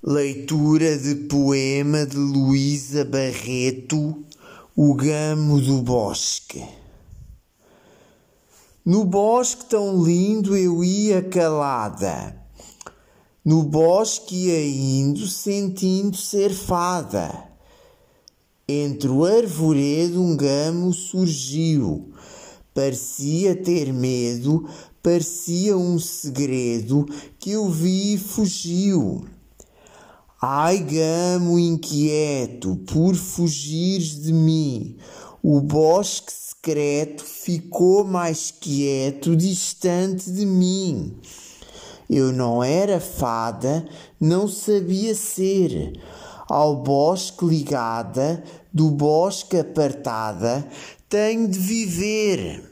Leitura de poema de Luísa Barreto, O Gamo do Bosque. No bosque tão lindo eu ia calada, no bosque ia indo sentindo ser fada. Entre o arvoredo um gamo surgiu, parecia ter medo, parecia um segredo que eu vi e fugiu. Ai, gamo inquieto, por fugires de mim, o bosque secreto ficou mais quieto, distante de mim. Eu não era fada, não sabia ser, ao bosque ligada, do bosque apartada, tenho de viver.